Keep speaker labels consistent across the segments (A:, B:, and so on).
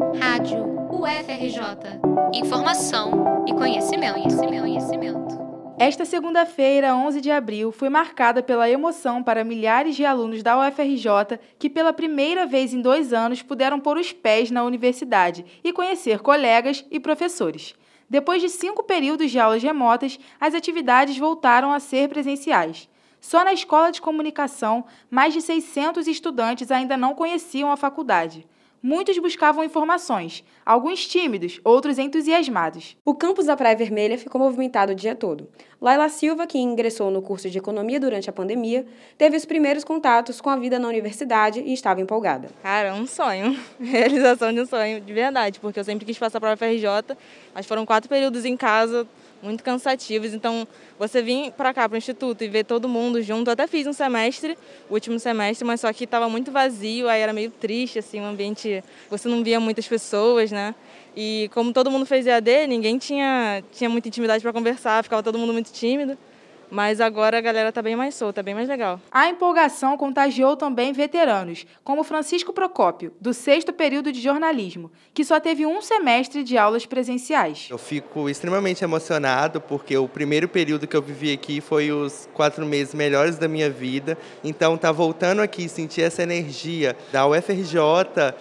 A: Rádio UFRJ. Informação e conhecimento, conhecimento, conhecimento.
B: Esta segunda-feira, 11 de abril, foi marcada pela emoção para milhares de alunos da UFRJ que, pela primeira vez em dois anos, puderam pôr os pés na universidade e conhecer colegas e professores. Depois de cinco períodos de aulas remotas, as atividades voltaram a ser presenciais. Só na Escola de Comunicação, mais de 600 estudantes ainda não conheciam a faculdade. Muitos buscavam informações, alguns tímidos, outros entusiasmados.
C: O campus da Praia Vermelha ficou movimentado o dia todo. Laila Silva, que ingressou no curso de Economia durante a pandemia, teve os primeiros contatos com a vida na universidade e estava empolgada.
D: Cara, é um sonho. Realização de um sonho, de verdade, porque eu sempre quis passar para a UFRJ, mas foram quatro períodos em casa, muito cansativos. Então, você vir para cá, para o Instituto, e ver todo mundo junto. Eu até fiz um semestre, o último semestre, mas só que estava muito vazio, aí era meio triste, assim, o ambiente. Você não via muitas pessoas, né? E como todo mundo fez EAD, ninguém tinha, tinha muita intimidade para conversar, ficava todo mundo muito tímido. Mas agora a galera tá bem mais solta, bem mais legal.
B: A empolgação contagiou também veteranos, como Francisco Procópio, do sexto período de jornalismo, que só teve um semestre de aulas presenciais.
E: Eu fico extremamente emocionado porque o primeiro período que eu vivi aqui foi os quatro meses melhores da minha vida. Então, tá voltando aqui, sentir essa energia da UFRJ,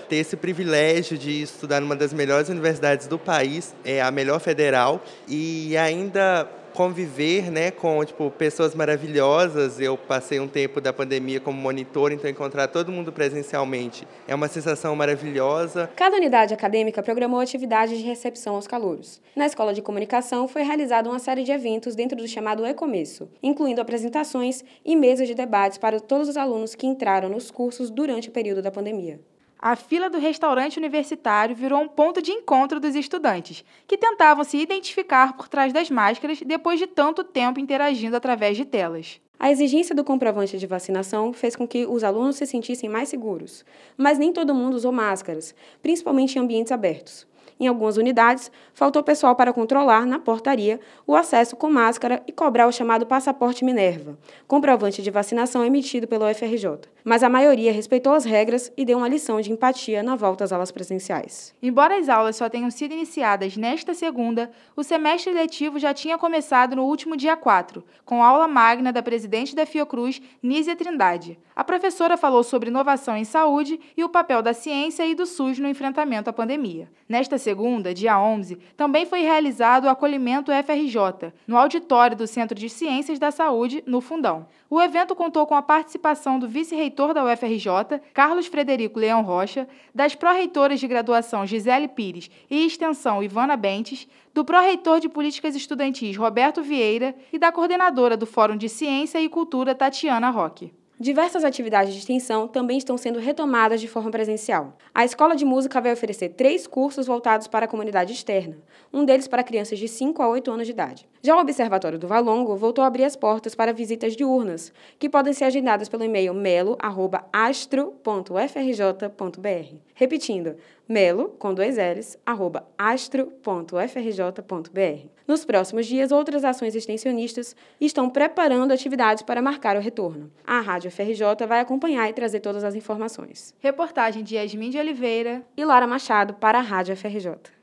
E: ter esse privilégio de estudar numa das melhores universidades do país, é a melhor federal, e ainda conviver né, com tipo, pessoas maravilhosas. Eu passei um tempo da pandemia como monitor, então encontrar todo mundo presencialmente é uma sensação maravilhosa.
C: Cada unidade acadêmica programou atividades de recepção aos calouros. Na Escola de Comunicação foi realizada uma série de eventos dentro do chamado E-Começo, incluindo apresentações e mesas de debates para todos os alunos que entraram nos cursos durante o período da pandemia.
B: A fila do restaurante universitário virou um ponto de encontro dos estudantes, que tentavam se identificar por trás das máscaras depois de tanto tempo interagindo através de telas.
C: A exigência do comprovante de vacinação fez com que os alunos se sentissem mais seguros, mas nem todo mundo usou máscaras, principalmente em ambientes abertos. Em algumas unidades, faltou pessoal para controlar, na portaria, o acesso com máscara e cobrar o chamado passaporte Minerva, comprovante de vacinação emitido pelo UFRJ. Mas a maioria respeitou as regras e deu uma lição de empatia na volta às aulas presenciais.
B: Embora as aulas só tenham sido iniciadas nesta segunda, o semestre letivo já tinha começado no último dia 4, com aula magna da presidente da Fiocruz, Nízia Trindade. A professora falou sobre inovação em saúde e o papel da ciência e do SUS no enfrentamento à pandemia. Nesta segunda, dia 11, também foi realizado o acolhimento FRJ, no auditório do Centro de Ciências da Saúde, no Fundão. O evento contou com a participação do vice-reitor da UFRJ, Carlos Frederico Leão Rocha, das pró-reitoras de graduação Gisele Pires e extensão Ivana Bentes, do pró-reitor de políticas estudantis Roberto Vieira e da coordenadora do Fórum de Ciência e Cultura Tatiana Roque.
C: Diversas atividades de extensão também estão sendo retomadas de forma presencial. A Escola de Música vai oferecer três cursos voltados para a comunidade externa, um deles para crianças de 5 a 8 anos de idade. Já o Observatório do Valongo voltou a abrir as portas para visitas diurnas, que podem ser agendadas pelo e-mail melo.astro.ufrj.br. Repetindo, melo, com dois L's, arroba astro.ufrj.br. Nos próximos dias, outras ações extensionistas estão preparando atividades para marcar o retorno. A Rádio FRJ vai acompanhar e trazer todas as informações.
B: Reportagem de Yasmin de Oliveira
C: e Lara Machado para a Rádio FRJ.